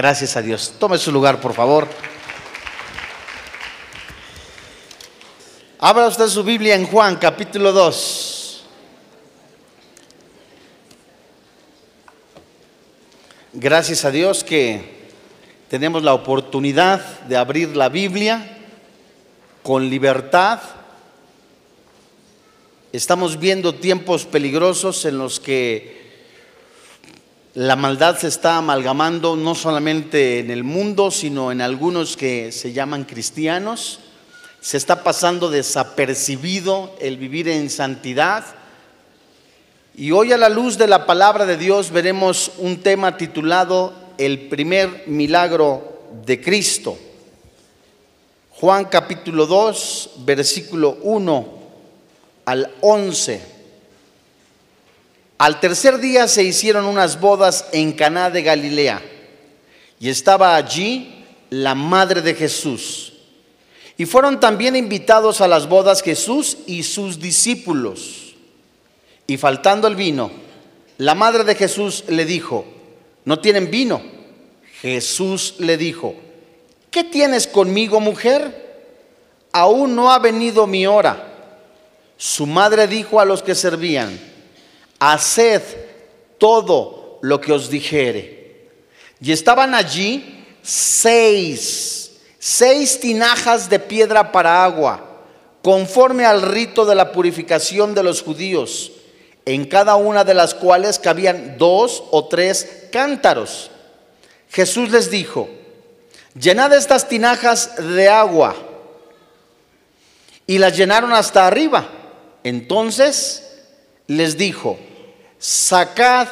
Gracias a Dios. Tome su lugar, por favor. Abra usted su Biblia en Juan capítulo 2. Gracias a Dios que tenemos la oportunidad de abrir la Biblia con libertad. Estamos viendo tiempos peligrosos en los que la maldad se está amalgamando no solamente en el mundo, sino en algunos que se llaman cristianos se está pasando desapercibido el vivir en santidad. Y hoy a la luz de la palabra de Dios veremos un tema titulado El primer milagro de Cristo. Juan capítulo 2, versículo 1 al 11. Al tercer día se hicieron unas bodas en Caná de Galilea y estaba allí la madre de Jesús. Y fueron también invitados a las bodas Jesús y sus discípulos. Y faltando el vino, la madre de Jesús le dijo, ¿no tienen vino? Jesús le dijo, ¿qué tienes conmigo, mujer? Aún no ha venido mi hora. Su madre dijo a los que servían, haced todo lo que os dijere. Y estaban allí seis seis tinajas de piedra para agua, conforme al rito de la purificación de los judíos, en cada una de las cuales cabían dos o tres cántaros. Jesús les dijo, llenad estas tinajas de agua. Y las llenaron hasta arriba. Entonces les dijo, sacad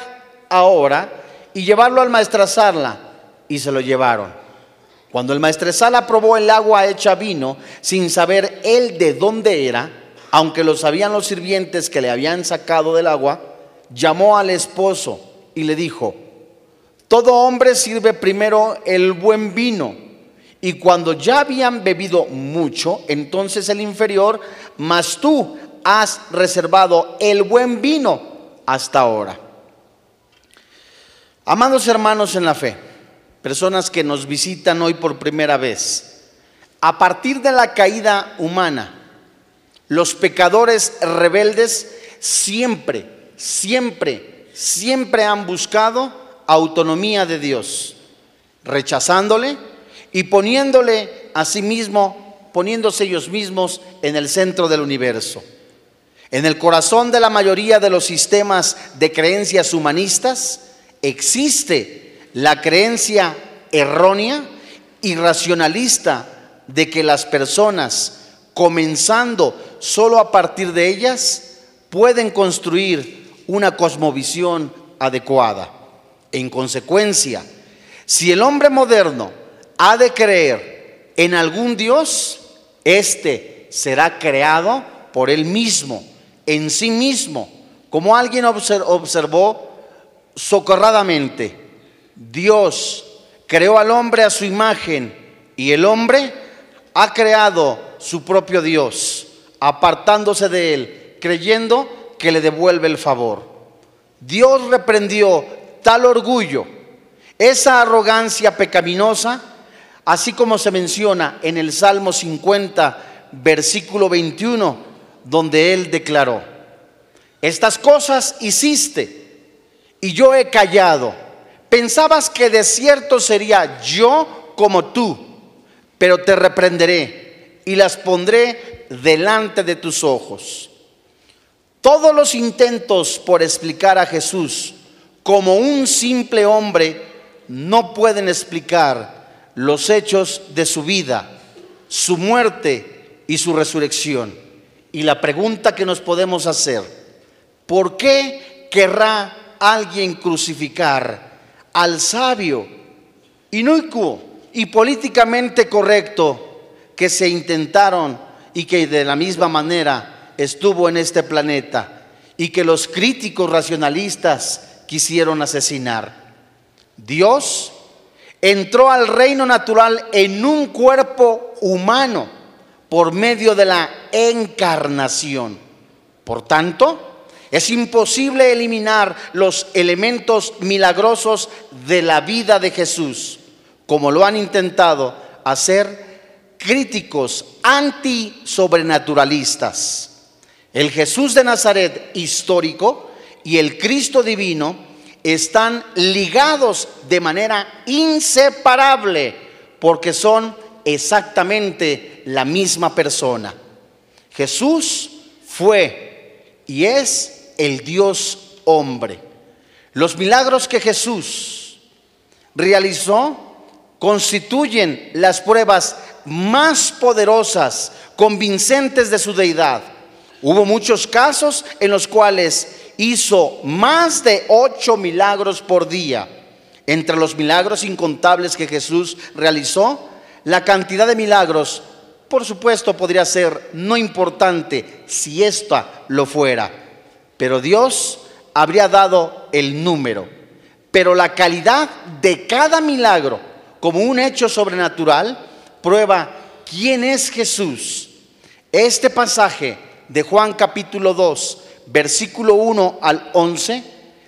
ahora y llevarlo al maestrazarla. Y se lo llevaron. Cuando el maestresala probó el agua hecha vino, sin saber él de dónde era, aunque lo sabían los sirvientes que le habían sacado del agua, llamó al esposo y le dijo, todo hombre sirve primero el buen vino, y cuando ya habían bebido mucho, entonces el inferior, mas tú has reservado el buen vino hasta ahora. Amados hermanos en la fe, personas que nos visitan hoy por primera vez. A partir de la caída humana, los pecadores rebeldes siempre, siempre, siempre han buscado autonomía de Dios, rechazándole y poniéndole a sí mismo, poniéndose ellos mismos en el centro del universo. En el corazón de la mayoría de los sistemas de creencias humanistas existe la creencia errónea y racionalista de que las personas, comenzando solo a partir de ellas, pueden construir una cosmovisión adecuada. En consecuencia, si el hombre moderno ha de creer en algún Dios, éste será creado por él mismo, en sí mismo, como alguien observó socorradamente Dios creó al hombre a su imagen y el hombre ha creado su propio Dios, apartándose de él, creyendo que le devuelve el favor. Dios reprendió tal orgullo, esa arrogancia pecaminosa, así como se menciona en el Salmo 50, versículo 21, donde él declaró, estas cosas hiciste y yo he callado Pensabas que de cierto sería yo como tú, pero te reprenderé y las pondré delante de tus ojos. Todos los intentos por explicar a Jesús como un simple hombre no pueden explicar los hechos de su vida, su muerte y su resurrección. Y la pregunta que nos podemos hacer, ¿por qué querrá alguien crucificar al sabio, inocuo y políticamente correcto que se intentaron y que de la misma manera estuvo en este planeta y que los críticos racionalistas quisieron asesinar. Dios entró al reino natural en un cuerpo humano por medio de la encarnación. Por tanto, es imposible eliminar los elementos milagrosos de la vida de Jesús, como lo han intentado hacer críticos anti-sobrenaturalistas. El Jesús de Nazaret histórico y el Cristo divino están ligados de manera inseparable porque son exactamente la misma persona. Jesús fue y es el Dios hombre. Los milagros que Jesús realizó constituyen las pruebas más poderosas, convincentes de su deidad. Hubo muchos casos en los cuales hizo más de ocho milagros por día. Entre los milagros incontables que Jesús realizó, la cantidad de milagros, por supuesto, podría ser no importante si esta lo fuera, pero Dios habría dado el número. Pero la calidad de cada milagro como un hecho sobrenatural prueba quién es Jesús. Este pasaje de Juan capítulo 2, versículo 1 al 11,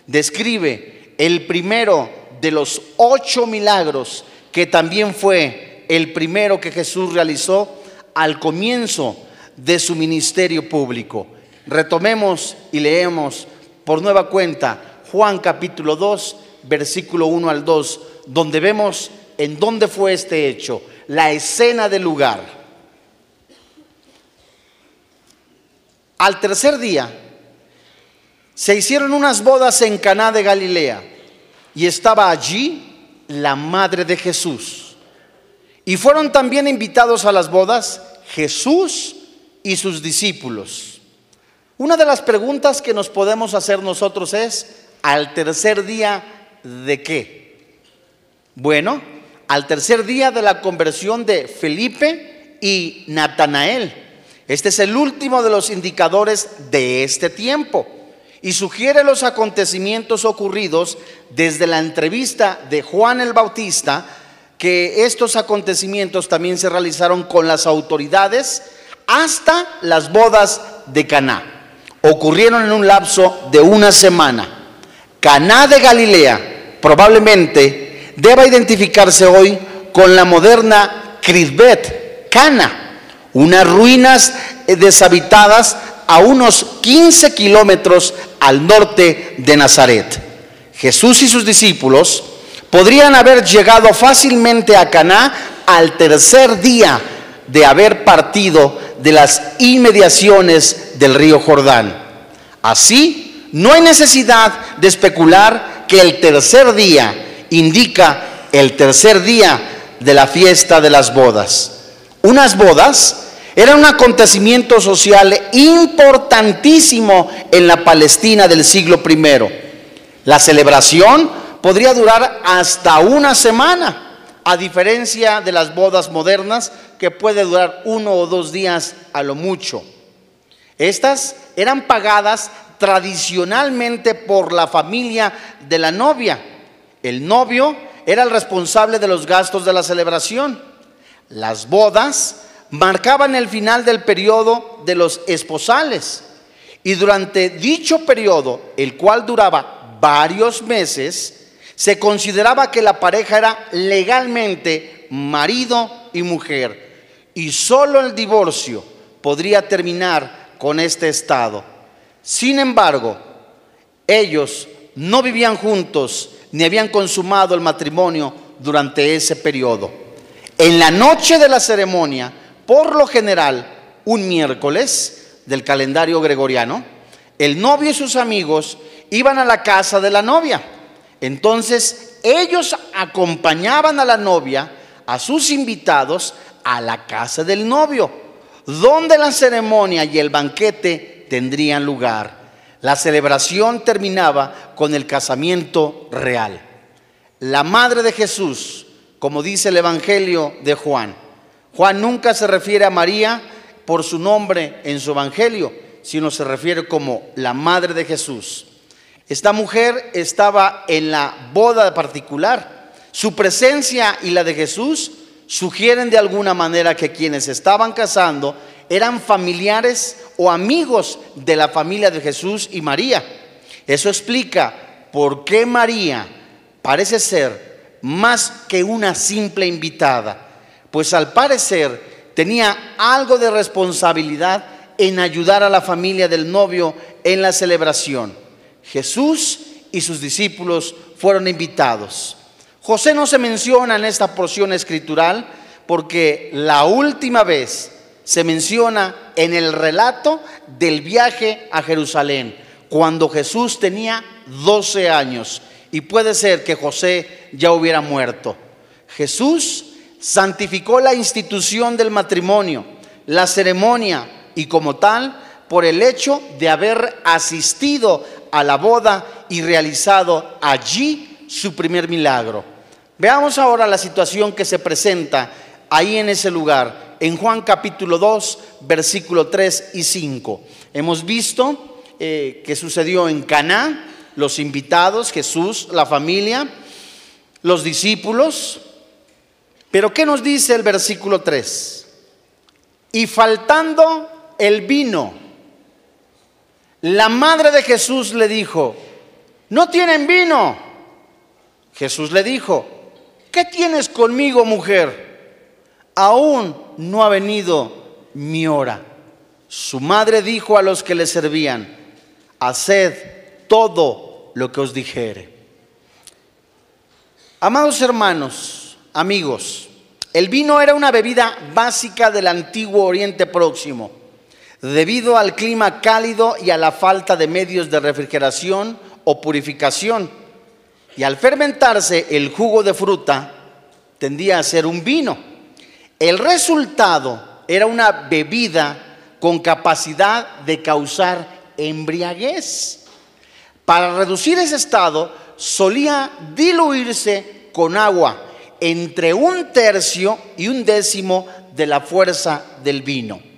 describe el primero de los ocho milagros que también fue el primero que Jesús realizó al comienzo de su ministerio público. Retomemos y leemos por nueva cuenta Juan capítulo 2, versículo 1 al 2, donde vemos en dónde fue este hecho, la escena del lugar. Al tercer día se hicieron unas bodas en Caná de Galilea y estaba allí la madre de Jesús. Y fueron también invitados a las bodas Jesús y sus discípulos. Una de las preguntas que nos podemos hacer nosotros es, ¿al tercer día de qué? Bueno, al tercer día de la conversión de Felipe y Natanael. Este es el último de los indicadores de este tiempo y sugiere los acontecimientos ocurridos desde la entrevista de Juan el Bautista, que estos acontecimientos también se realizaron con las autoridades hasta las bodas de Caná ocurrieron en un lapso de una semana. Caná de Galilea probablemente deba identificarse hoy con la moderna Crisbet, Cana, unas ruinas deshabitadas a unos 15 kilómetros al norte de Nazaret. Jesús y sus discípulos podrían haber llegado fácilmente a Caná al tercer día de haber partido de las inmediaciones del río Jordán. Así, no hay necesidad de especular que el tercer día indica el tercer día de la fiesta de las bodas. Unas bodas eran un acontecimiento social importantísimo en la Palestina del siglo I. La celebración podría durar hasta una semana a diferencia de las bodas modernas que puede durar uno o dos días a lo mucho. Estas eran pagadas tradicionalmente por la familia de la novia. El novio era el responsable de los gastos de la celebración. Las bodas marcaban el final del periodo de los esposales. Y durante dicho periodo, el cual duraba varios meses, se consideraba que la pareja era legalmente marido y mujer y solo el divorcio podría terminar con este estado. Sin embargo, ellos no vivían juntos ni habían consumado el matrimonio durante ese periodo. En la noche de la ceremonia, por lo general, un miércoles del calendario gregoriano, el novio y sus amigos iban a la casa de la novia entonces ellos acompañaban a la novia, a sus invitados, a la casa del novio, donde la ceremonia y el banquete tendrían lugar. La celebración terminaba con el casamiento real. La madre de Jesús, como dice el Evangelio de Juan, Juan nunca se refiere a María por su nombre en su Evangelio, sino se refiere como la madre de Jesús. Esta mujer estaba en la boda particular. Su presencia y la de Jesús sugieren de alguna manera que quienes estaban casando eran familiares o amigos de la familia de Jesús y María. Eso explica por qué María parece ser más que una simple invitada, pues al parecer tenía algo de responsabilidad en ayudar a la familia del novio en la celebración. Jesús y sus discípulos fueron invitados. José no se menciona en esta porción escritural porque la última vez se menciona en el relato del viaje a Jerusalén, cuando Jesús tenía 12 años y puede ser que José ya hubiera muerto. Jesús santificó la institución del matrimonio, la ceremonia y como tal por el hecho de haber asistido a la boda y realizado allí su primer milagro. Veamos ahora la situación que se presenta ahí en ese lugar, en Juan capítulo 2, versículo 3 y 5. Hemos visto eh, que sucedió en Caná, los invitados, Jesús, la familia, los discípulos. Pero ¿qué nos dice el versículo 3? Y faltando el vino, la madre de Jesús le dijo, no tienen vino. Jesús le dijo, ¿qué tienes conmigo, mujer? Aún no ha venido mi hora. Su madre dijo a los que le servían, haced todo lo que os dijere. Amados hermanos, amigos, el vino era una bebida básica del antiguo Oriente Próximo. Debido al clima cálido y a la falta de medios de refrigeración o purificación, y al fermentarse el jugo de fruta tendía a ser un vino. El resultado era una bebida con capacidad de causar embriaguez. Para reducir ese estado solía diluirse con agua entre un tercio y un décimo de la fuerza del vino.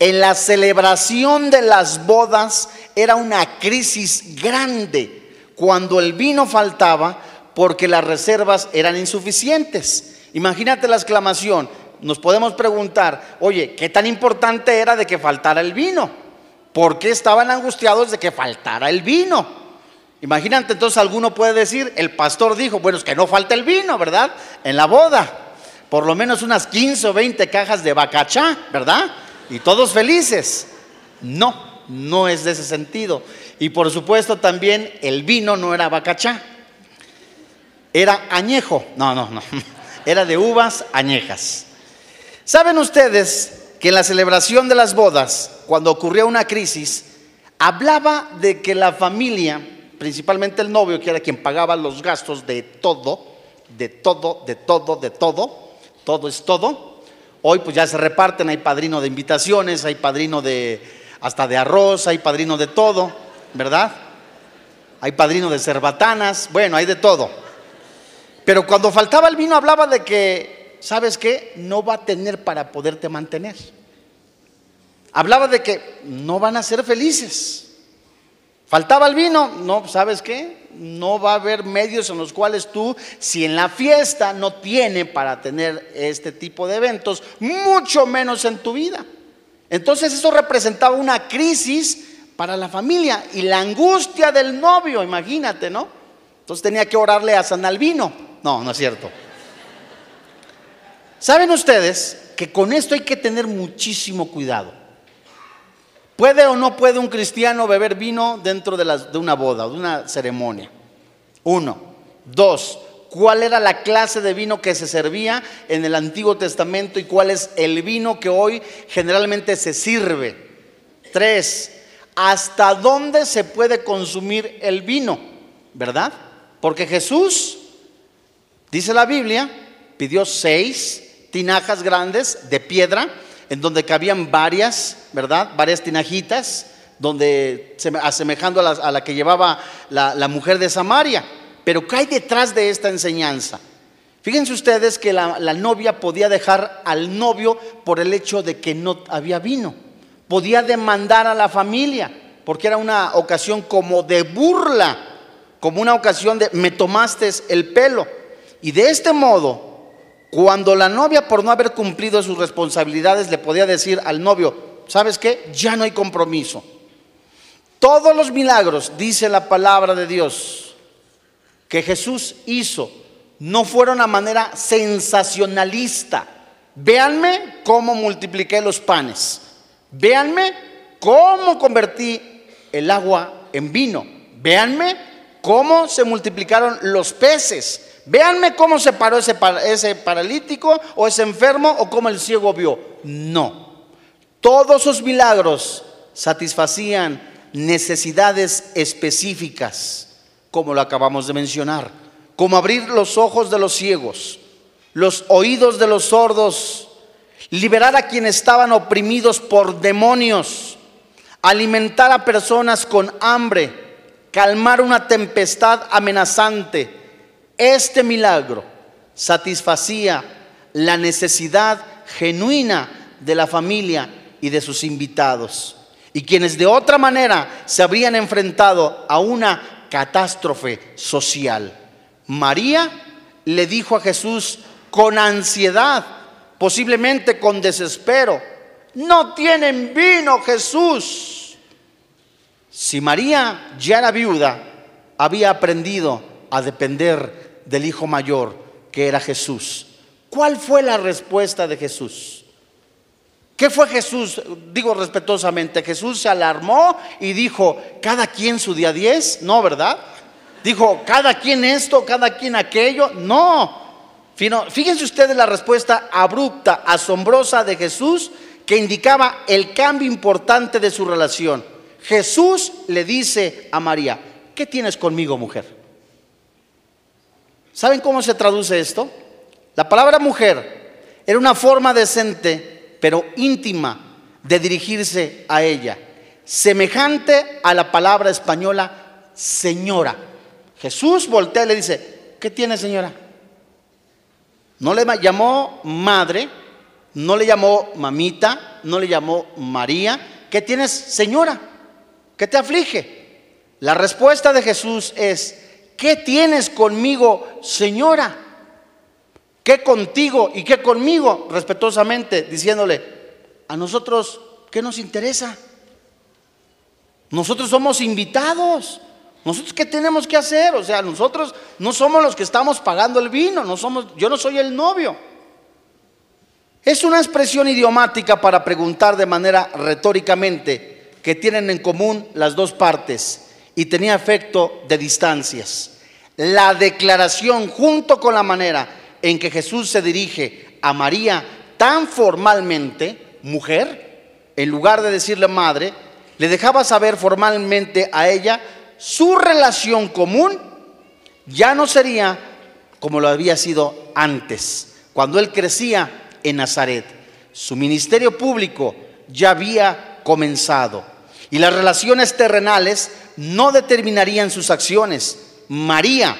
En la celebración de las bodas era una crisis grande cuando el vino faltaba porque las reservas eran insuficientes. Imagínate la exclamación. Nos podemos preguntar, oye, ¿qué tan importante era de que faltara el vino? ¿Por qué estaban angustiados de que faltara el vino? Imagínate, entonces alguno puede decir, el pastor dijo, bueno, es que no falta el vino, ¿verdad? En la boda. Por lo menos unas 15 o 20 cajas de bacachá, ¿verdad? Y todos felices. No, no es de ese sentido. Y por supuesto también el vino no era bacachá, era añejo. No, no, no. Era de uvas añejas. ¿Saben ustedes que en la celebración de las bodas, cuando ocurría una crisis, hablaba de que la familia, principalmente el novio, que era quien pagaba los gastos de todo, de todo, de todo, de todo, todo es todo, Hoy pues ya se reparten, hay padrino de invitaciones, hay padrino de hasta de arroz, hay padrino de todo, ¿verdad? Hay padrino de cerbatanas, bueno, hay de todo. Pero cuando faltaba el vino hablaba de que, ¿sabes qué? No va a tener para poderte mantener. Hablaba de que no van a ser felices. Faltaba el vino, no, ¿sabes qué? No va a haber medios en los cuales tú, si en la fiesta no tiene para tener este tipo de eventos, mucho menos en tu vida. Entonces eso representaba una crisis para la familia y la angustia del novio, imagínate, ¿no? Entonces tenía que orarle a San Albino. No, no es cierto. ¿Saben ustedes que con esto hay que tener muchísimo cuidado? ¿Puede o no puede un cristiano beber vino dentro de, una boda, de una ceremonia? Uno. Dos. ¿Cuál era la clase de vino que se servía en el Antiguo Testamento y cuál es el vino que hoy generalmente se sirve? Tres. ¿Hasta dónde se puede consumir el vino? ¿Verdad? Porque Jesús, dice la Biblia, pidió seis tinajas grandes de piedra en donde cabían varias, ¿verdad? Varias tinajitas, donde asemejando a la, que llevaba la, mujer de Samaria. Pero ¿qué hay detrás de esta enseñanza? Fíjense ustedes que la, la, novia podía dejar al novio por el hecho de que no había vino. Podía demandar a la familia, porque era una ocasión como de burla, como una ocasión de me tomaste el pelo. Y de este modo cuando la novia, por no haber cumplido sus responsabilidades, le podía decir al novio, ¿sabes qué? Ya no hay compromiso. Todos los milagros, dice la palabra de Dios, que Jesús hizo no fueron a manera sensacionalista. Véanme cómo multipliqué los panes. Véanme cómo convertí el agua en vino. Véanme cómo se multiplicaron los peces. Véanme cómo se paró ese, ese paralítico o ese enfermo o cómo el ciego vio. No. Todos sus milagros satisfacían necesidades específicas, como lo acabamos de mencionar, como abrir los ojos de los ciegos, los oídos de los sordos, liberar a quienes estaban oprimidos por demonios, alimentar a personas con hambre, calmar una tempestad amenazante. Este milagro satisfacía la necesidad genuina de la familia y de sus invitados y quienes de otra manera se habrían enfrentado a una catástrofe social. María le dijo a Jesús con ansiedad, posiblemente con desespero, no tienen vino Jesús. Si María ya era viuda, había aprendido a depender del hijo mayor que era Jesús. ¿Cuál fue la respuesta de Jesús? ¿Qué fue Jesús? Digo respetuosamente, Jesús se alarmó y dijo, cada quien su día 10, no, ¿verdad? Dijo, cada quien esto, cada quien aquello, no. Fíjense ustedes la respuesta abrupta, asombrosa de Jesús que indicaba el cambio importante de su relación. Jesús le dice a María, ¿qué tienes conmigo, mujer? ¿Saben cómo se traduce esto? La palabra mujer era una forma decente pero íntima de dirigirse a ella, semejante a la palabra española señora. Jesús voltea y le dice, ¿qué tiene señora? No le llamó madre, no le llamó mamita, no le llamó María. ¿Qué tienes señora? ¿Qué te aflige? La respuesta de Jesús es, ¿qué tienes conmigo señora? ¿Qué contigo y qué conmigo? Respetuosamente, diciéndole, a nosotros, ¿qué nos interesa? Nosotros somos invitados. ¿Nosotros qué tenemos que hacer? O sea, nosotros no somos los que estamos pagando el vino, no somos, yo no soy el novio. Es una expresión idiomática para preguntar de manera retóricamente que tienen en común las dos partes y tenía efecto de distancias. La declaración junto con la manera en que Jesús se dirige a María tan formalmente, mujer, en lugar de decirle madre, le dejaba saber formalmente a ella su relación común ya no sería como lo había sido antes, cuando él crecía en Nazaret. Su ministerio público ya había comenzado y las relaciones terrenales no determinarían sus acciones. María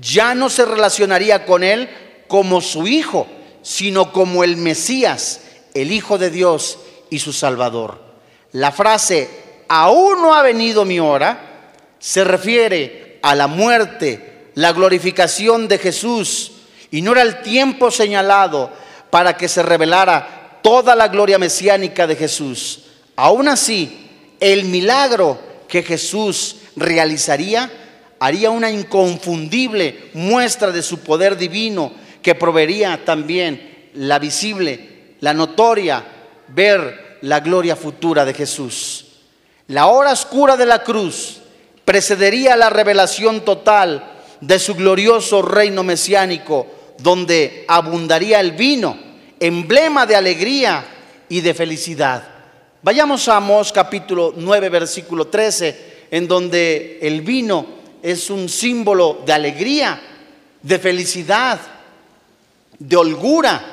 ya no se relacionaría con él como su Hijo, sino como el Mesías, el Hijo de Dios y su Salvador. La frase, aún no ha venido mi hora, se refiere a la muerte, la glorificación de Jesús, y no era el tiempo señalado para que se revelara toda la gloria mesiánica de Jesús. Aún así, el milagro que Jesús realizaría haría una inconfundible muestra de su poder divino que proveería también la visible, la notoria, ver la gloria futura de Jesús. La hora oscura de la cruz precedería la revelación total de su glorioso reino mesiánico, donde abundaría el vino, emblema de alegría y de felicidad. Vayamos a Amós capítulo 9, versículo 13, en donde el vino es un símbolo de alegría, de felicidad, de holgura,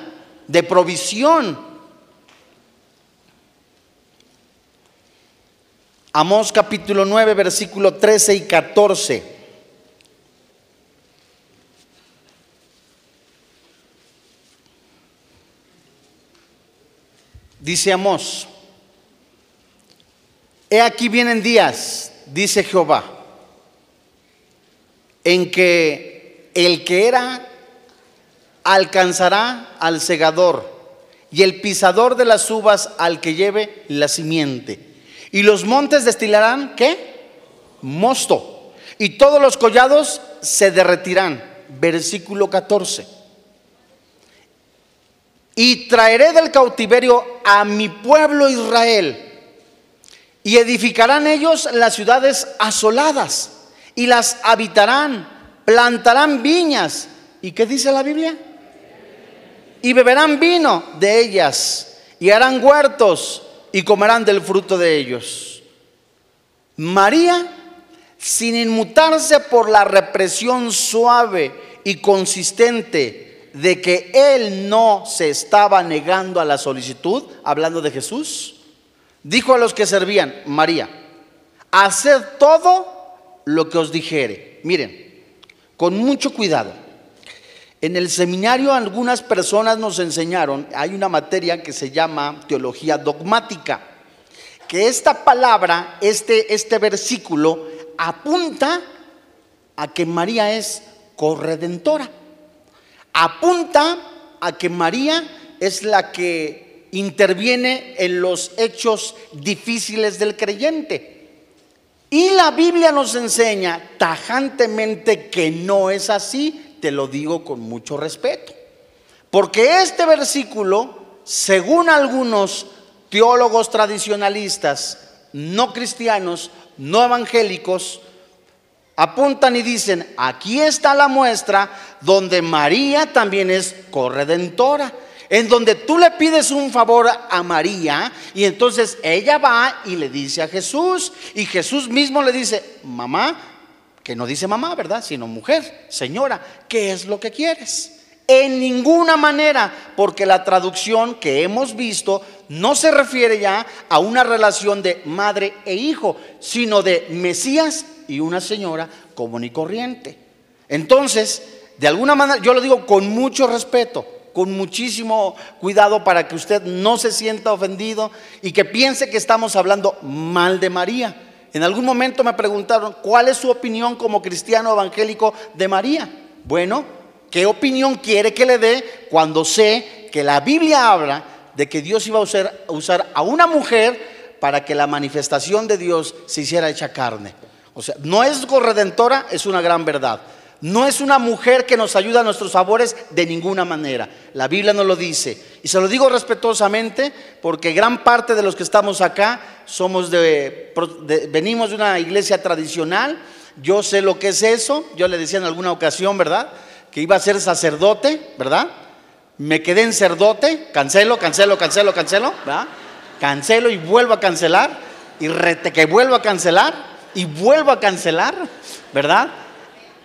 de provisión. Amós capítulo 9, versículo 13 y 14. Dice Amós, he aquí vienen días, dice Jehová, en que el que era alcanzará al segador y el pisador de las uvas al que lleve la simiente. Y los montes destilarán, ¿qué? Mosto. Y todos los collados se derretirán. versículo 14. Y traeré del cautiverio a mi pueblo Israel, y edificarán ellos las ciudades asoladas, y las habitarán, plantarán viñas. ¿Y qué dice la Biblia? Y beberán vino de ellas, y harán huertos, y comerán del fruto de ellos. María, sin inmutarse por la represión suave y consistente de que él no se estaba negando a la solicitud, hablando de Jesús, dijo a los que servían, María, haced todo lo que os dijere. Miren, con mucho cuidado. En el seminario algunas personas nos enseñaron, hay una materia que se llama teología dogmática que esta palabra, este, este versículo, apunta a que María es corredentora. Apunta a que María es la que interviene en los hechos difíciles del creyente. Y la Biblia nos enseña tajantemente que no es así, te lo digo con mucho respeto. Porque este versículo, según algunos teólogos tradicionalistas, no cristianos, no evangélicos, apuntan y dicen, aquí está la muestra donde María también es corredentora, en donde tú le pides un favor a María y entonces ella va y le dice a Jesús y Jesús mismo le dice, mamá, que no dice mamá, ¿verdad? Sino mujer, señora, ¿qué es lo que quieres? En ninguna manera, porque la traducción que hemos visto no se refiere ya a una relación de madre e hijo, sino de Mesías y una señora común y corriente. Entonces, de alguna manera, yo lo digo con mucho respeto, con muchísimo cuidado para que usted no se sienta ofendido y que piense que estamos hablando mal de María. En algún momento me preguntaron, ¿cuál es su opinión como cristiano evangélico de María? Bueno, ¿qué opinión quiere que le dé cuando sé que la Biblia habla de que Dios iba a usar, a una mujer para que la manifestación de Dios se hiciera hecha carne. O sea, no es corredentora, es una gran verdad. No es una mujer que nos ayuda a nuestros favores de ninguna manera. La Biblia no lo dice. Y se lo digo respetuosamente porque gran parte de los que estamos acá somos de, venimos de una iglesia tradicional. Yo sé lo que es eso. Yo le decía en alguna ocasión, ¿verdad? Que iba a ser sacerdote, ¿verdad? me quedé en cerdote, cancelo, cancelo, cancelo, cancelo, ¿verdad? Cancelo y vuelvo a cancelar, y rete que vuelvo a cancelar, y vuelvo a cancelar, ¿verdad?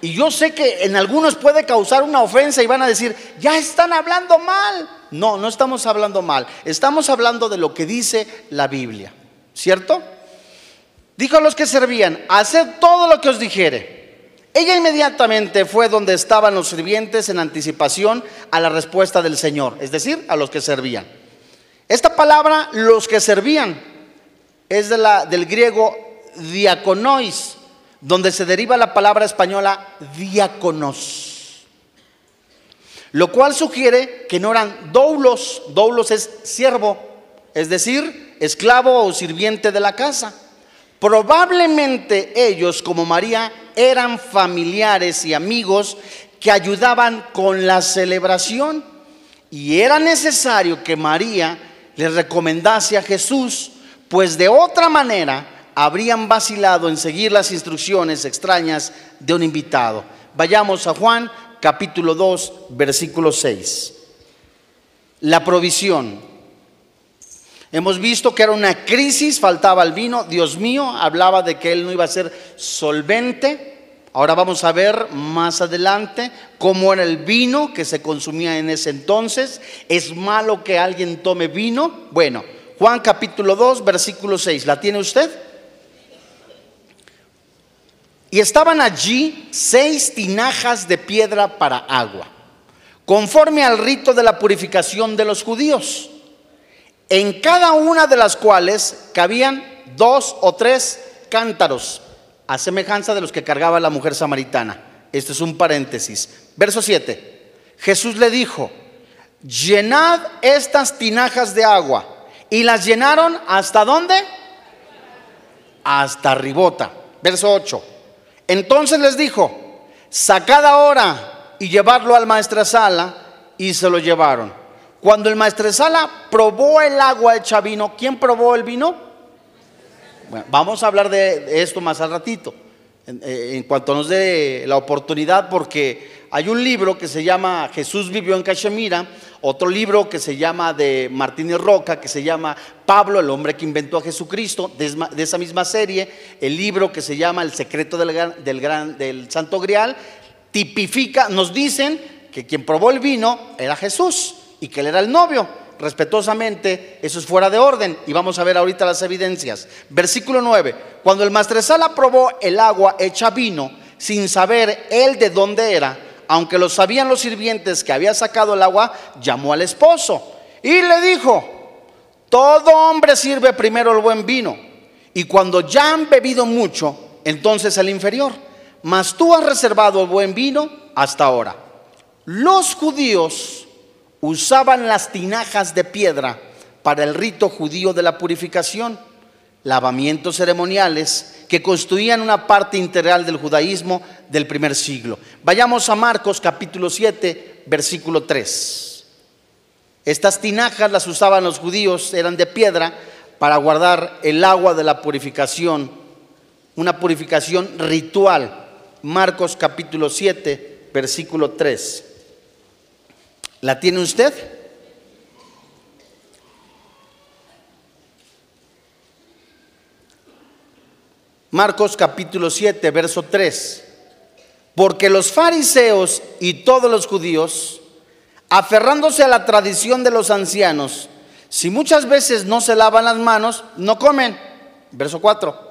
Y yo sé que en algunos puede causar una ofensa y van a decir, ya están hablando mal. No, no estamos hablando mal, estamos hablando de lo que dice la Biblia, ¿cierto? Dijo a los que servían, haced todo lo que os dijere. Ella inmediatamente fue donde estaban los sirvientes en anticipación a la respuesta del Señor, es decir, a los que servían. Esta palabra, los que servían, es de la, del griego diaconois, donde se deriva la palabra española diáconos, lo cual sugiere que no eran doulos, doulos es siervo, es decir, esclavo o sirviente de la casa. Probablemente ellos, como María, eran familiares y amigos que ayudaban con la celebración. Y era necesario que María le recomendase a Jesús, pues de otra manera habrían vacilado en seguir las instrucciones extrañas de un invitado. Vayamos a Juan capítulo 2, versículo 6. La provisión. Hemos visto que era una crisis, faltaba el vino. Dios mío, hablaba de que él no iba a ser solvente. Ahora vamos a ver más adelante cómo era el vino que se consumía en ese entonces. ¿Es malo que alguien tome vino? Bueno, Juan capítulo 2, versículo 6. ¿La tiene usted? Y estaban allí seis tinajas de piedra para agua, conforme al rito de la purificación de los judíos en cada una de las cuales cabían dos o tres cántaros, a semejanza de los que cargaba la mujer samaritana. Este es un paréntesis. Verso 7. Jesús le dijo, llenad estas tinajas de agua. Y las llenaron hasta dónde? Hasta ribota. Verso 8. Entonces les dijo, sacad ahora y llevarlo al maestresala y se lo llevaron. Cuando el maestresala probó el agua hecha vino, ¿quién probó el vino? Bueno, vamos a hablar de esto más al ratito, en, eh, en cuanto nos dé la oportunidad, porque hay un libro que se llama Jesús vivió en Cachemira, otro libro que se llama de Martínez Roca, que se llama Pablo, el hombre que inventó a Jesucristo, de, esa misma serie, el libro que se llama El secreto del, gran- del, gran, del Santo Grial, tipifica, nos dicen que quien probó el vino era Jesús y que él era el novio. Respetuosamente, eso es fuera de orden y vamos a ver ahorita las evidencias. Versículo 9, cuando el maestresala probó el agua hecha vino, sin saber él de dónde era, aunque lo sabían los sirvientes que había sacado el agua, llamó al esposo y le dijo, todo hombre sirve primero el buen vino y cuando ya han bebido mucho, entonces el inferior. Mas tú has reservado el buen vino hasta ahora. Los judíos usaban las tinajas de piedra para el rito judío de la purificación, lavamientos ceremoniales que constituían una parte integral del judaísmo del primer siglo. Vayamos a Marcos capítulo 7, versículo 3. Estas tinajas las usaban los judíos, eran de piedra para guardar el agua de la purificación, una purificación ritual. Marcos capítulo 7, versículo 3. ¿La tiene usted? Marcos capítulo 7, verso 3. Porque los fariseos y todos los judíos, aferrándose a la tradición de los ancianos, si muchas veces no se lavan las manos, no comen. Verso 4.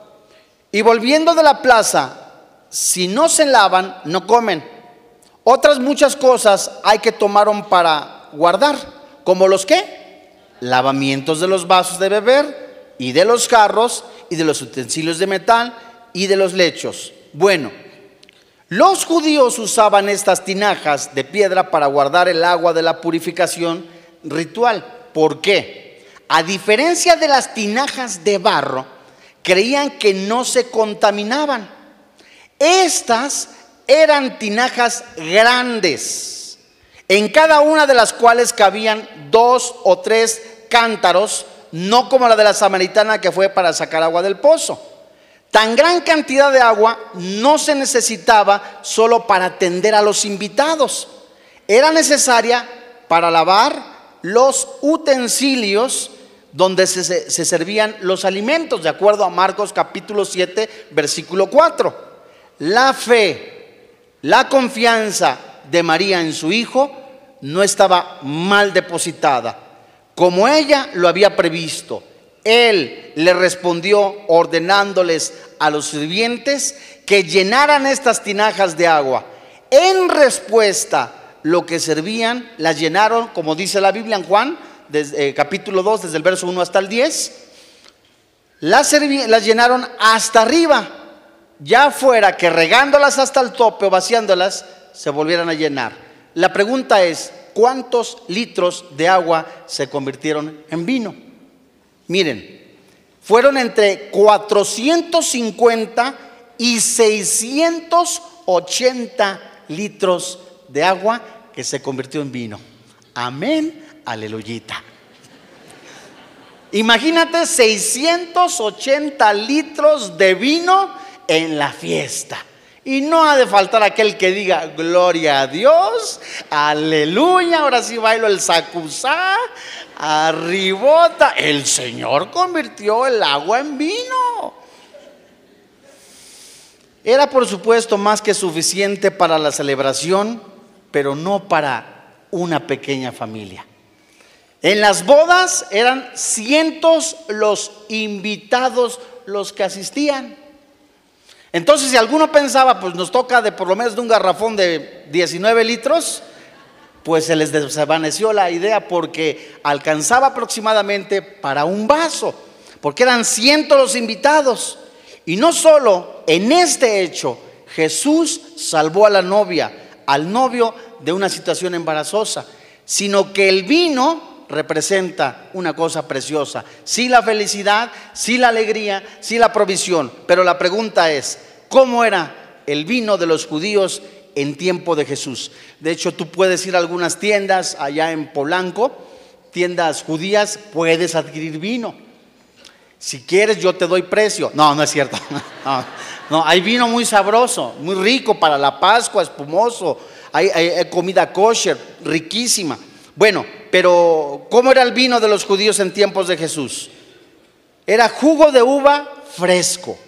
Y volviendo de la plaza, si no se lavan, no comen. Otras muchas cosas hay que tomaron para guardar, como los que? Lavamientos de los vasos de beber y de los jarros y de los utensilios de metal y de los lechos. Bueno, los judíos usaban estas tinajas de piedra para guardar el agua de la purificación ritual. ¿Por qué? A diferencia de las tinajas de barro, creían que no se contaminaban. Estas eran tinajas grandes, en cada una de las cuales cabían dos o tres cántaros, no como la de la samaritana que fue para sacar agua del pozo. Tan gran cantidad de agua no se necesitaba solo para atender a los invitados, era necesaria para lavar los utensilios donde se, se- se servían los alimentos, de acuerdo a Marcos capítulo 7, versículo 4. La fe, la confianza de María en su Hijo no estaba mal depositada, como ella lo había previsto. Él le respondió ordenándoles a los sirvientes que llenaran estas tinajas de agua. En respuesta, lo que servían las llenaron, como dice la Biblia en Juan, desde, eh, capítulo 2, desde el verso 1 hasta el 10. Las, llenaron hasta arriba, ya fuera que regándolas hasta el tope o vaciándolas, se volvieran a llenar. La pregunta es, ¿cuántos litros de agua se convirtieron en vino? Miren, fueron entre 450 y 680 litros de agua que se convirtió en vino. Amén, aleluyita. Imagínate 680 litros de vino en la fiesta. Y no ha de faltar aquel que diga, gloria a Dios, aleluya, ahora sí bailo el sacusá, arribota. El Señor convirtió el agua en vino. Era por supuesto más que suficiente para la celebración, pero no para una pequeña familia. En las bodas eran cientos los invitados los que asistían. Entonces, si alguno pensaba, pues nos toca de por lo menos de un garrafón de 19 litros, pues se les desvaneció la idea porque alcanzaba aproximadamente para un vaso, porque eran cientos los invitados. Y no solo en este hecho, Jesús salvó a la novia, al novio de una situación embarazosa, sino que el vino representa una cosa preciosa. Sí la felicidad, sí la alegría, sí la provisión. Pero la pregunta es, ¿cómo era el vino de los judíos en tiempo de Jesús. De hecho, tú puedes ir a algunas tiendas allá en Polanco, tiendas judías, puedes adquirir vino. Si quieres, yo te doy precio. No, no es cierto. No, hay vino muy sabroso, muy rico para la Pascua, espumoso. Hay comida kosher, riquísima. Bueno, pero ¿cómo era el vino de los judíos en tiempos de Jesús? Era jugo de uva fresco.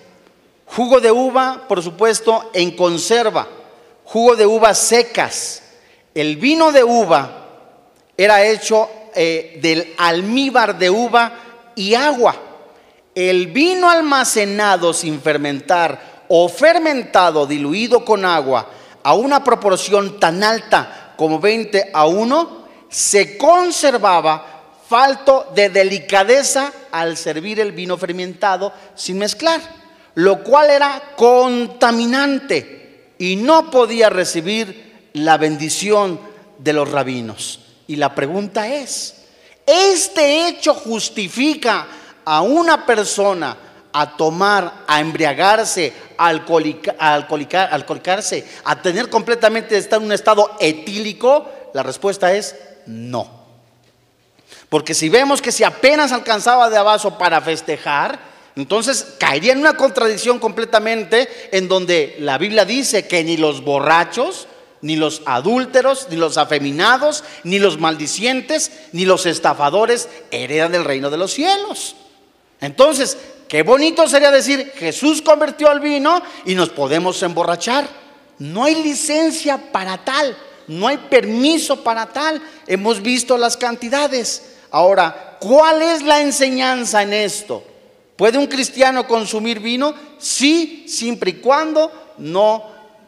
Jugo de uva, por supuesto, en conserva. Jugo de uvas secas. El vino de uva era hecho eh, del almíbar de uva y agua. El vino almacenado sin fermentar o fermentado diluido con agua a una proporción tan alta como 20 a 1 se conservaba falto de delicadeza al servir el vino fermentado sin mezclar, lo cual era contaminante y no podía recibir la bendición de los rabinos. Y la pregunta es, ¿este hecho justifica a una persona a tomar, a embriagarse, a, alcoholicarse, a tener completamente estar en un estado etílico? La respuesta es no. Porque si vemos que si apenas alcanzaba de abajo para festejar, entonces caería en una contradicción completamente en donde la Biblia dice que ni los borrachos, ni los adúlteros, ni los afeminados, ni los maldicientes, ni los estafadores heredan el reino de los cielos. Entonces, qué bonito sería decir, Jesús convirtió al vino y nos podemos emborrachar. No hay licencia para tal, no hay permiso para tal. Hemos visto las cantidades. Ahora, ¿cuál es la enseñanza en esto? ¿Puede un cristiano consumir vino? Sí, siempre y cuando no,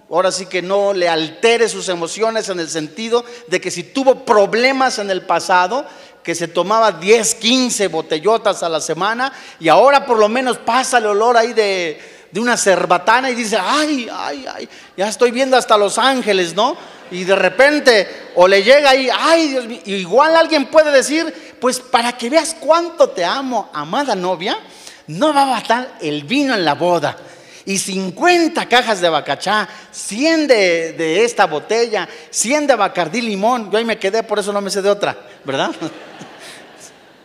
ahora sí que no le altere sus emociones en el sentido de que si tuvo problemas en el pasado, que se tomaba 10, 15 botellotas a la semana y ahora por lo menos pasa el olor ahí de, de una cerbatana y dice, ay, ay, ay, ya estoy viendo hasta Los Ángeles, ¿no? Y de repente, o le llega ahí, ay Dios mío, igual alguien puede decir, pues para que veas cuánto te amo, amada novia, no va a bastar el vino en la boda. Y 50 cajas de bacachá, 100 de, de esta botella, 100 de bacardí limón. Yo ahí me quedé, por eso no me sé de otra, ¿verdad?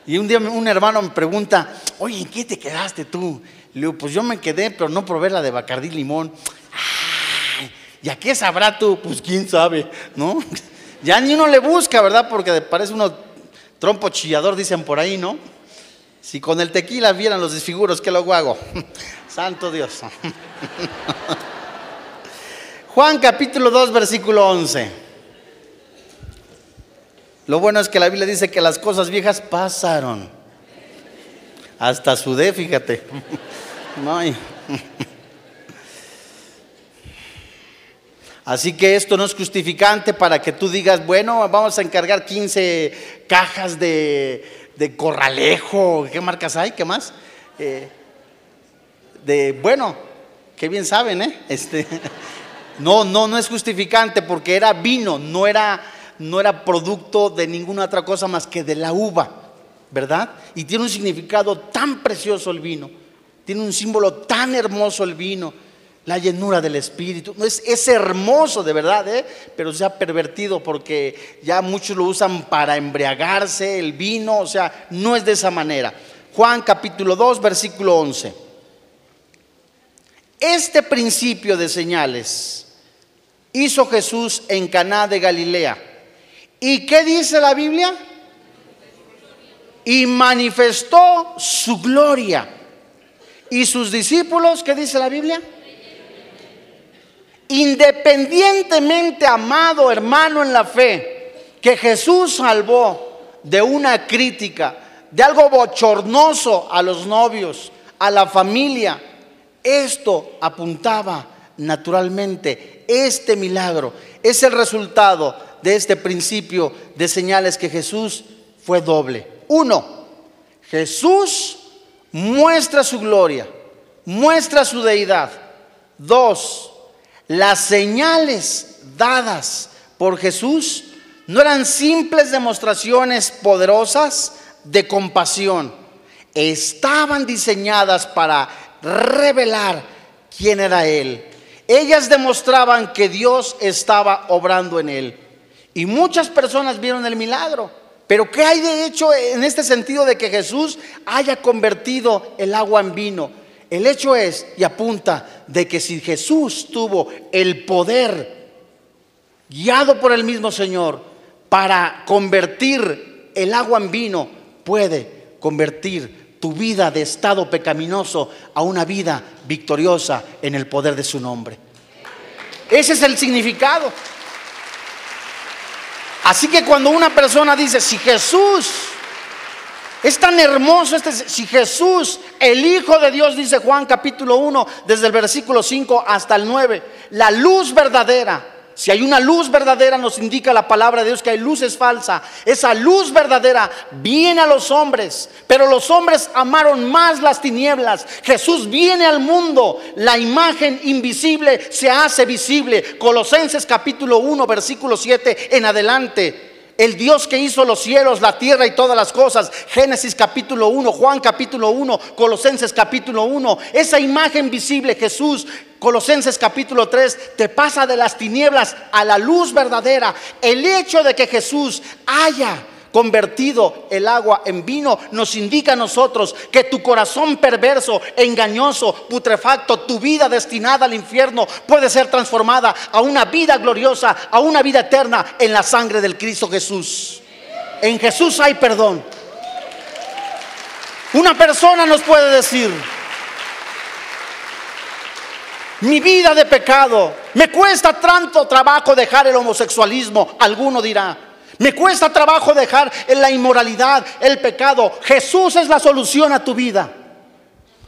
Y un día un hermano me pregunta, oye, ¿en qué te quedaste tú? Le digo, pues yo me quedé, pero no probé la de Bacardí Limón. Ay, ¿Y a qué sabrá tú? Pues quién sabe, ¿no? Ya ni uno le busca, ¿verdad? Porque parece uno trompo chillador, dicen por ahí, ¿no? Si con el tequila vieran los desfiguros, ¿qué lo hago? Santo Dios. Juan capítulo 2, versículo 11. Lo bueno es que la Biblia dice que las cosas viejas pasaron. Hasta sudé, fíjate. Así que esto no es justificante para que tú digas, bueno, vamos a encargar 15 cajas de, de corralejo. ¿Qué marcas hay? ¿Qué más? Eh, de, bueno, qué bien saben, ¿eh? Este, no, no, no es justificante porque era vino, no era, no era producto de ninguna otra cosa más que de la uva. ¿verdad? Y tiene un significado tan precioso el vino, tiene un símbolo tan hermoso el vino, la llenura del Espíritu. Es, es hermoso de verdad, ¿eh? pero se ha pervertido porque ya muchos lo usan para embriagarse, el vino, o sea, no es de esa manera. Juan capítulo 2, versículo 11. Este principio de señales hizo Jesús en Caná de Galilea. ¿Y qué dice la Biblia? y manifestó su gloria. ¿Y sus discípulos, qué dice la Biblia? Independientemente, amado hermano en la fe, que Jesús salvó de una crítica, de algo bochornoso a los novios, a la familia, esto apuntaba naturalmente, este milagro es el resultado de este principio de señales que Jesús fue doble. Uno, Jesús muestra su gloria, muestra su deidad. Dos, las señales dadas por Jesús no eran simples demostraciones poderosas de compasión, estaban diseñadas para revelar quién era Él. Ellas demostraban que Dios estaba obrando en él. Y muchas personas vieron el milagro. Pero ¿qué hay de hecho en este sentido de que Jesús haya convertido el agua en vino? El hecho es, y apunta, de que si Jesús tuvo el poder, guiado por el mismo Señor, para convertir el agua en vino, puede convertir tu vida de estado pecaminoso a una vida victoriosa en el poder de su nombre. Ese es el significado. Así que cuando una persona dice, si Jesús es tan hermoso, este, si Jesús, el Hijo de Dios, dice Juan capítulo 1, desde el versículo 5 hasta el 9, la luz verdadera, si hay una luz verdadera, nos indica la palabra de Dios que hay luz es falsa. Esa luz verdadera viene a los hombres, pero los hombres amaron más las tinieblas. Jesús viene al mundo, la imagen invisible se hace visible. Colosenses capítulo 1, versículo 7 en adelante el Dios que hizo los cielos, la tierra y todas las cosas. Génesis capítulo 1, Juan capítulo 1, Colosenses capítulo 1. Esa imagen visible, Jesús, Colosenses capítulo 3, te pasa de las tinieblas a la luz verdadera. El hecho de que Jesús haya convertido el agua en vino, nos indica a nosotros que tu corazón perverso, engañoso, putrefacto, tu vida destinada al infierno puede ser transformada a una vida gloriosa, a una vida eterna en la sangre del Cristo Jesús. En Jesús hay perdón. Una persona nos puede decir, mi vida de pecado, me cuesta tanto trabajo dejar el homosexualismo, alguno dirá, me cuesta trabajo dejar en la inmoralidad, el pecado. Jesús es la solución a tu vida.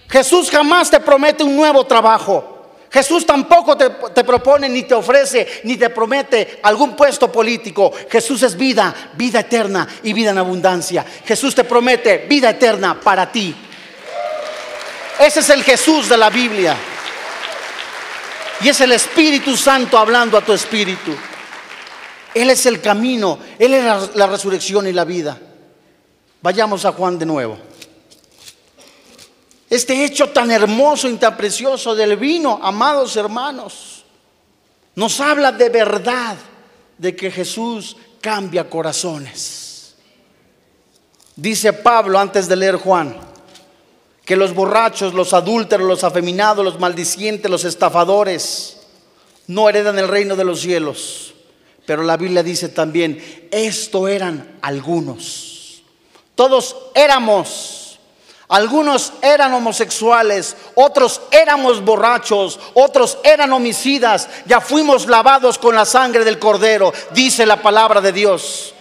Jesús jamás te promete un nuevo trabajo. Jesús tampoco te, te, propone, ni te ofrece, ni te promete algún puesto político. Jesús es vida, vida eterna y vida en abundancia. Jesús te promete vida eterna para ti. Ese es el Jesús de la Biblia. Y es el Espíritu Santo hablando a tu espíritu. Él es el camino, Él es la, resurrección y la vida. Vayamos a Juan de nuevo. Este hecho tan hermoso y tan precioso del vino, amados hermanos, nos habla de verdad de que Jesús cambia corazones. Dice Pablo antes de leer Juan, que los borrachos, los adúlteros, los afeminados, los maldicientes, los estafadores, no heredan el reino de los cielos. Pero la Biblia dice también, esto eran algunos. Todos éramos. Algunos eran homosexuales, otros éramos borrachos, otros eran homicidas. Ya fuimos lavados con la sangre del cordero, dice la palabra de Dios.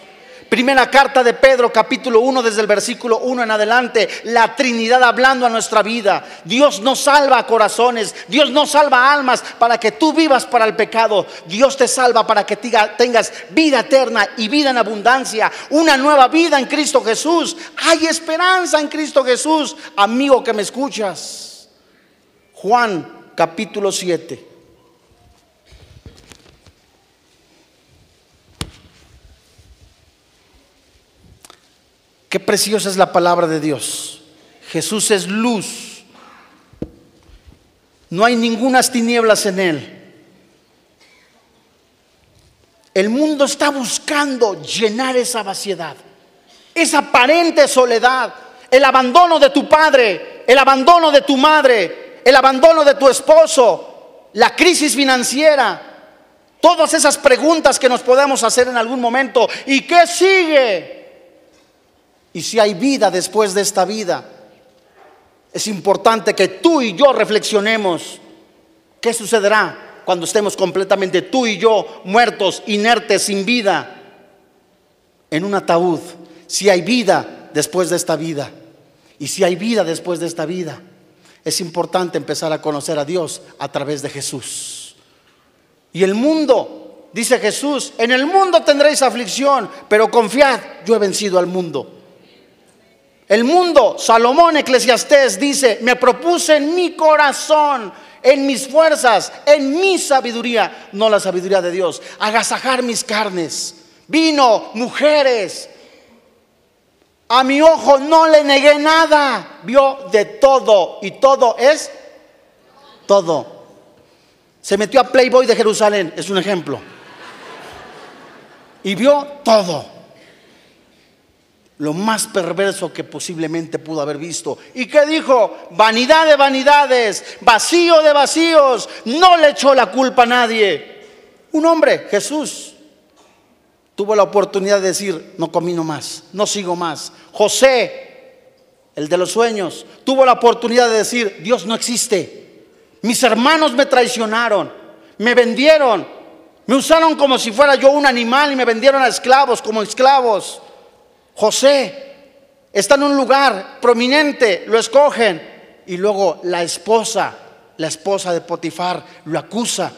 Primera carta de Pedro, capítulo 1, desde el versículo 1 en adelante, la Trinidad hablando a nuestra vida. Dios no salva corazones, Dios no salva almas para que tú vivas para el pecado. Dios te salva para que tengas vida eterna y vida en abundancia, una nueva vida en Cristo Jesús. Hay esperanza en Cristo Jesús, amigo que me escuchas. Juan, capítulo 7. Qué preciosa es la palabra de Dios. Jesús es luz. No hay ningunas tinieblas en él. El mundo está buscando llenar esa vaciedad, esa aparente soledad, el abandono de tu padre, el abandono de tu madre, el abandono de tu esposo, la crisis financiera, todas esas preguntas que nos podemos hacer en algún momento. ¿Y qué sigue? Y si hay vida después de esta vida. Es importante que tú y yo reflexionemos qué sucederá cuando estemos completamente tú y yo muertos, inertes, sin vida, en un ataúd. Si hay vida después de esta vida. Y si hay vida después de esta vida, es importante empezar a conocer a Dios a través de Jesús. Y el mundo, dice Jesús, en el mundo tendréis aflicción, pero confiad, yo he vencido al mundo. El mundo, Salomón Eclesiastés dice, me propuse en mi corazón, en mis fuerzas, en mi sabiduría, no la sabiduría de Dios, agasajar mis carnes. Vino, mujeres. A mi ojo no le negué nada. Vio de todo y todo es todo. Se metió a Playboy de Jerusalén, es un ejemplo. Y vio todo. Lo más perverso que posiblemente pudo haber visto. ¿Y qué dijo? Vanidad de vanidades, vacío de vacíos. No le echó la culpa a nadie. Un hombre, Jesús, tuvo la oportunidad de decir, no comino más, no sigo más. José, el de los sueños, tuvo la oportunidad de decir, Dios no existe. Mis hermanos me traicionaron, me vendieron, me usaron como si fuera yo un animal y me vendieron a esclavos como esclavos. José está en un lugar prominente, lo escogen y luego la esposa, la esposa de Potifar, lo acusa.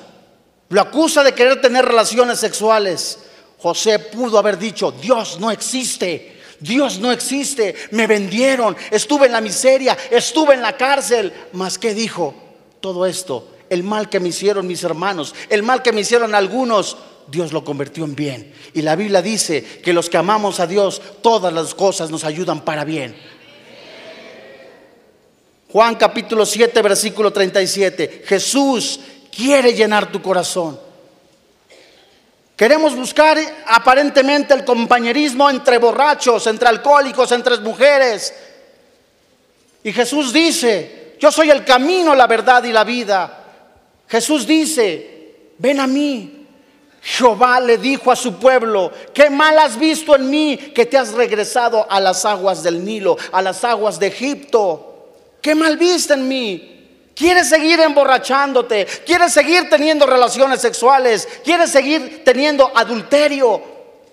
Lo acusa de querer tener relaciones sexuales. José pudo haber dicho, Dios no existe. Dios no existe, me vendieron, estuve en la miseria, estuve en la cárcel. Mas ¿qué dijo? todo esto, el mal que me hicieron mis hermanos, el mal que me hicieron algunos, Dios lo convirtió en bien. Y la Biblia dice que los que amamos a Dios, todas las cosas nos ayudan para bien. Juan capítulo 7, versículo 37. Jesús quiere llenar tu corazón. Queremos buscar aparentemente el compañerismo entre borrachos, entre alcohólicos, entre mujeres. Y Jesús dice, yo soy el camino, la verdad y la vida. Jesús dice, ven a mí. Jehová le dijo a su pueblo, ¿qué mal has visto en mí que te has regresado a las aguas del Nilo, a las aguas de Egipto? ¿Qué mal viste en mí? ¿Quieres seguir emborrachándote? ¿Quieres seguir teniendo relaciones sexuales? ¿Quieres seguir teniendo adulterio,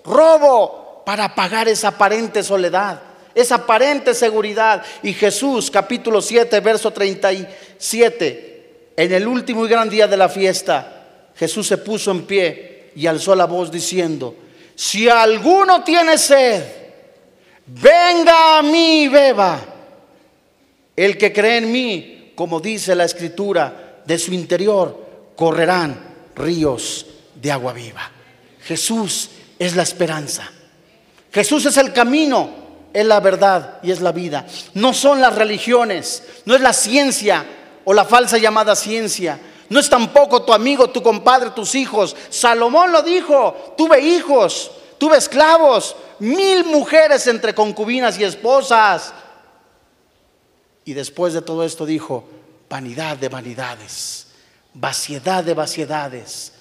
robo para pagar esa aparente soledad? esa aparente seguridad. Y Jesús, capítulo 7, verso 37, en el último y gran día de la fiesta, Jesús se puso en pie y alzó la voz diciendo, si alguno tiene sed, venga a mí y beba. El que cree en mí, como dice la escritura, de su interior correrán ríos de agua viva. Jesús es la esperanza. Jesús es el camino es la verdad y es la vida. No son las religiones, no es la ciencia o la falsa llamada ciencia. No es tampoco tu amigo, tu compadre, tus hijos. Salomón lo dijo, tuve hijos, tuve esclavos, mil mujeres entre concubinas y esposas. Y después de todo esto dijo, vanidad de vanidades, vaciedad de vaciedades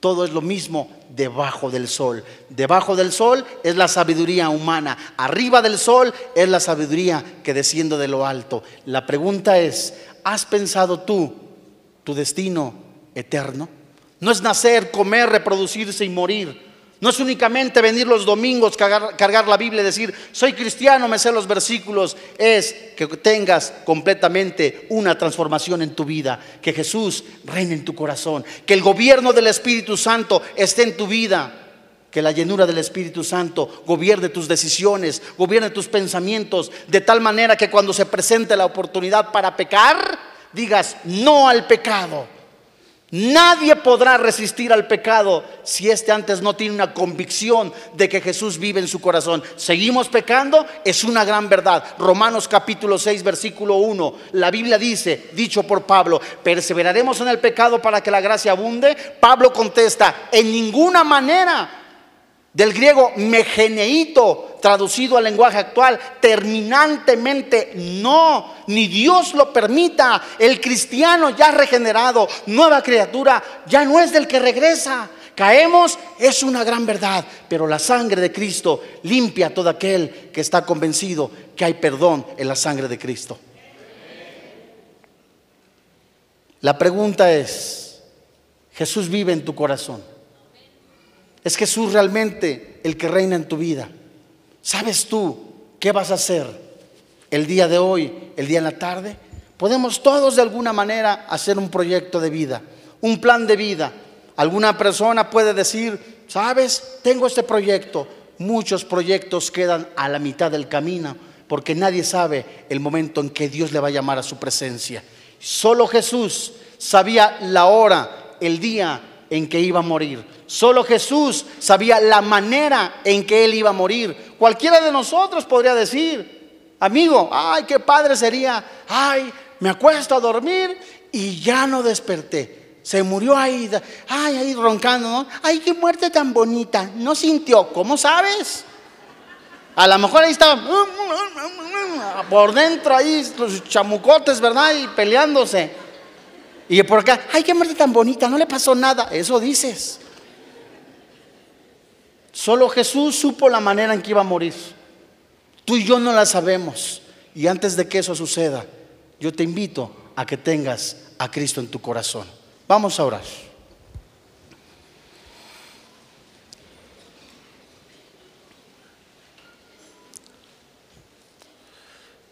todo es lo mismo debajo del sol. Debajo del sol es la sabiduría humana. Arriba del sol es la sabiduría que desciende de lo alto. La pregunta es, ¿has pensado tú tu destino eterno? No es nacer, comer, reproducirse y morir. No es únicamente venir los domingos, cargar, la Biblia y decir, soy cristiano, me sé los versículos. Es que tengas completamente una transformación en tu vida, que Jesús reine en tu corazón, que el gobierno del Espíritu Santo esté en tu vida, que la llenura del Espíritu Santo gobierne tus decisiones, gobierne tus pensamientos, de tal manera que cuando se presente la oportunidad para pecar, digas no al pecado Nadie podrá resistir al pecado si éste antes no tiene una convicción de que Jesús vive en su corazón. Seguimos pecando, es una gran verdad. Romanos capítulo 6, versículo 1. La Biblia dice, dicho por Pablo, perseveraremos en el pecado para que la gracia abunde. Pablo contesta, en ninguna manera del griego megeneito, traducido al lenguaje actual, terminantemente no, ni Dios lo permita. El cristiano ya regenerado, nueva criatura, ya no es del que regresa. Caemos, es una gran verdad, pero la sangre de Cristo limpia a todo aquel que está convencido que hay perdón en la sangre de Cristo. La pregunta es, ¿Jesús vive en tu corazón? Es Jesús realmente el que reina en tu vida. ¿Sabes tú qué vas a hacer el día de hoy, el día en la tarde? Podemos todos de alguna manera hacer un proyecto de vida, un plan de vida. Alguna persona puede decir, sabes, tengo este proyecto. Muchos proyectos quedan a la mitad del camino porque nadie sabe el momento en que Dios le va a llamar a su presencia. Solo Jesús sabía la hora, el día en que iba a morir. Solo Jesús sabía la manera en que él iba a morir. Cualquiera de nosotros podría decir, amigo, ay, qué padre sería, ay, me acuesto a dormir y ya no desperté. Se murió ahí, ay, ahí roncando, ¿no? Ay, qué muerte tan bonita. No sintió, ¿cómo sabes? A lo mejor ahí estaba por dentro ahí los chamucotes, ¿verdad? Y peleándose. Y por acá, ay, qué muerte tan bonita, no le pasó nada. Eso dices. Solo Jesús supo la manera en que iba a morir. Tú y yo no la sabemos. Y antes de que eso suceda, yo te invito a que tengas a Cristo en tu corazón. Vamos a orar.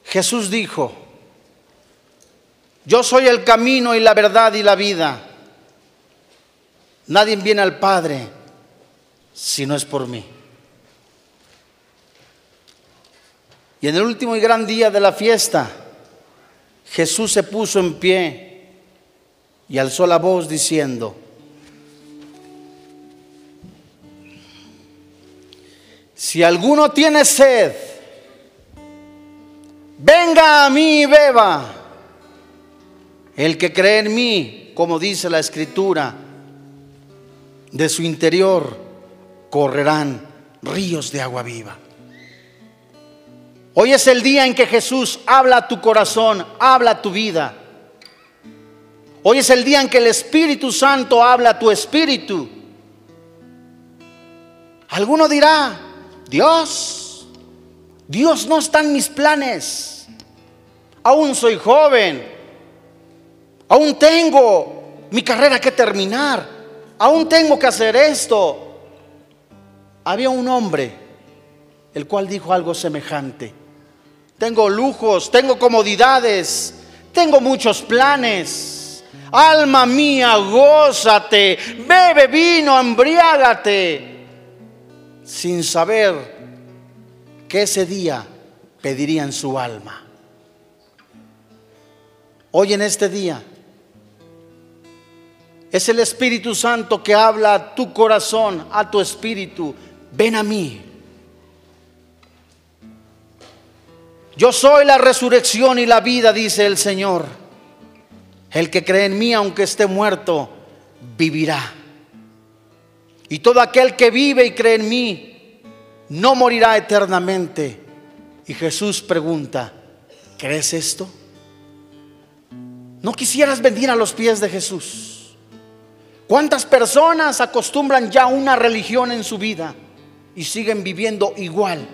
Jesús dijo, yo soy el camino y la verdad y la vida. Nadie viene al Padre si no es por mí. Y en el último y gran día de la fiesta, Jesús se puso en pie y alzó la voz diciendo, si alguno tiene sed, venga a mí y beba. El que cree en mí, como dice la escritura, de su interior correrán ríos de agua viva. Hoy es el día en que Jesús habla a tu corazón, habla a tu vida. Hoy es el día en que el Espíritu Santo habla a tu espíritu. Alguno dirá, Dios, Dios no está en mis planes. Aún soy joven. Aún tengo mi carrera que terminar. Aún tengo que hacer esto. Había un hombre el cual dijo algo semejante tengo lujos, tengo comodidades, tengo muchos planes. Alma mía, gózate, bebe vino, embriágate, sin saber que ese día pedirían su alma. Hoy en este día es el Espíritu Santo que habla a tu corazón, a tu espíritu. Ven a mí. Yo soy la resurrección y la vida, dice el Señor. El que cree en mí, aunque esté muerto, vivirá. Y todo aquel que vive y cree en mí, no morirá eternamente. Y Jesús pregunta, ¿crees esto? ¿No quisieras venir a los pies de Jesús? ¿Cuántas personas acostumbran ya una religión en su vida y siguen viviendo igual?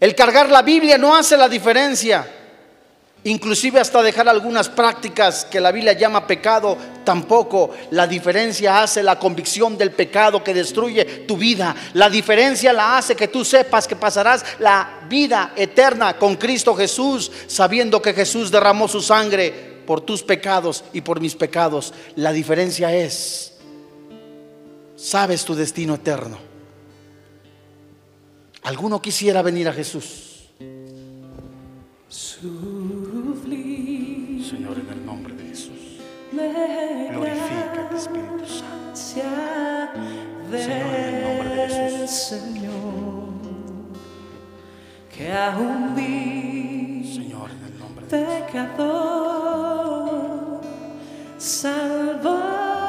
El cargar la Biblia no hace la diferencia. Inclusive hasta dejar algunas prácticas que la Biblia llama pecado, tampoco. La diferencia hace la convicción del pecado que destruye tu vida. La diferencia la hace que tú sepas que pasarás la vida eterna con Cristo Jesús, sabiendo que Jesús derramó su sangre por tus pecados y por mis pecados. La diferencia es, sabes tu destino eterno. ¿Alguno quisiera venir a Jesús? Señor, en el nombre de Jesús, glorifica al Espíritu Santo. Señor, en el nombre de Jesús. Señor, que aún vi, Señor, en el nombre de pecador, salvo.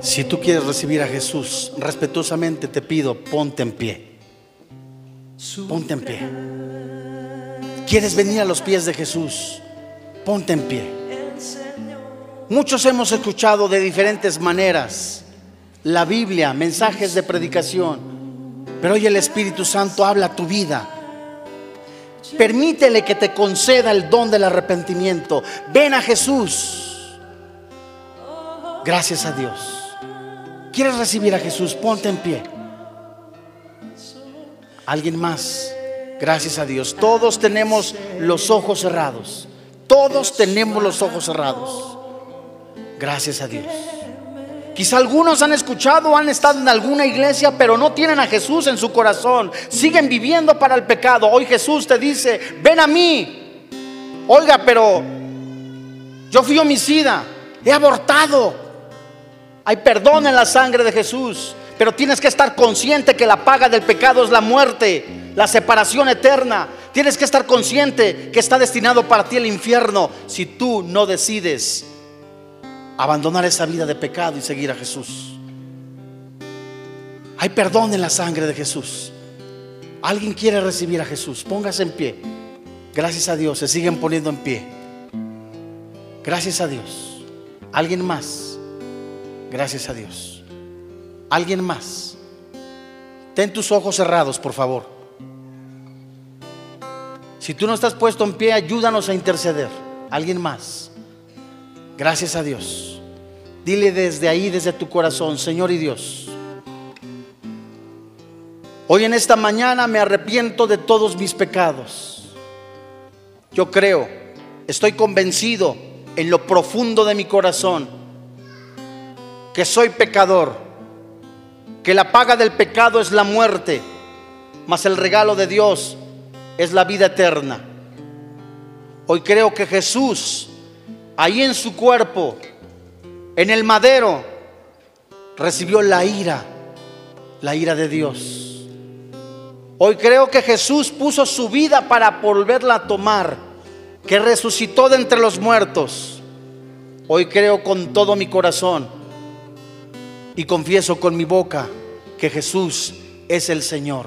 Si tú quieres recibir a Jesús, respetuosamente te pido, ponte en pie. Ponte en pie. ¿Quieres venir a los pies de Jesús? Ponte en pie. Muchos hemos escuchado de diferentes maneras la Biblia, mensajes de predicación. Pero hoy el Espíritu Santo habla a tu vida. Permítele que te conceda el don del arrepentimiento. Ven a Jesús. Gracias a Dios. ¿Quieres recibir a Jesús? Ponte en pie. ¿Alguien más? Gracias a Dios. Todos tenemos los ojos cerrados. Todos tenemos los ojos cerrados. Gracias a Dios. Quizá algunos han escuchado, han estado en alguna iglesia, pero no tienen a Jesús en su corazón. Siguen viviendo para el pecado. Hoy Jesús te dice, ven a mí. Oiga, pero yo fui homicida, he abortado. Hay perdón en la sangre de Jesús, pero tienes que estar consciente que la paga del pecado es la muerte, la separación eterna. Tienes que estar consciente que está destinado para ti el infierno si tú no decides abandonar esa vida de pecado y seguir a Jesús. Hay perdón en la sangre de Jesús. Alguien quiere recibir a Jesús, póngase en pie. Gracias a Dios, se siguen poniendo en pie. Gracias a Dios. Alguien más. Gracias a Dios. Alguien más. Ten tus ojos cerrados, por favor. Si tú no estás puesto en pie, ayúdanos a interceder. Alguien más. Gracias a Dios. Dile desde ahí, desde tu corazón, Señor y Dios. Hoy en esta mañana me arrepiento de todos mis pecados. Yo creo, estoy convencido en lo profundo de mi corazón que soy pecador, que la paga del pecado es la muerte, mas el regalo de Dios es la vida eterna. Hoy creo que Jesús, ahí en su cuerpo, en el madero, recibió la ira, la ira de Dios. Hoy creo que Jesús puso su vida para volverla a tomar, que resucitó de entre los muertos. Hoy creo con todo mi corazón y confieso con mi boca que Jesús es el Señor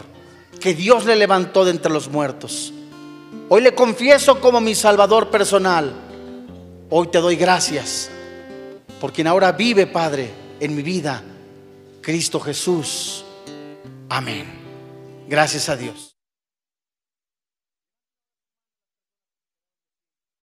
que Dios le levantó de entre los muertos. Hoy le confieso como mi Salvador personal. Hoy te doy gracias por quien ahora vive, Padre, en mi vida, Cristo Jesús. Amén. Gracias a Dios.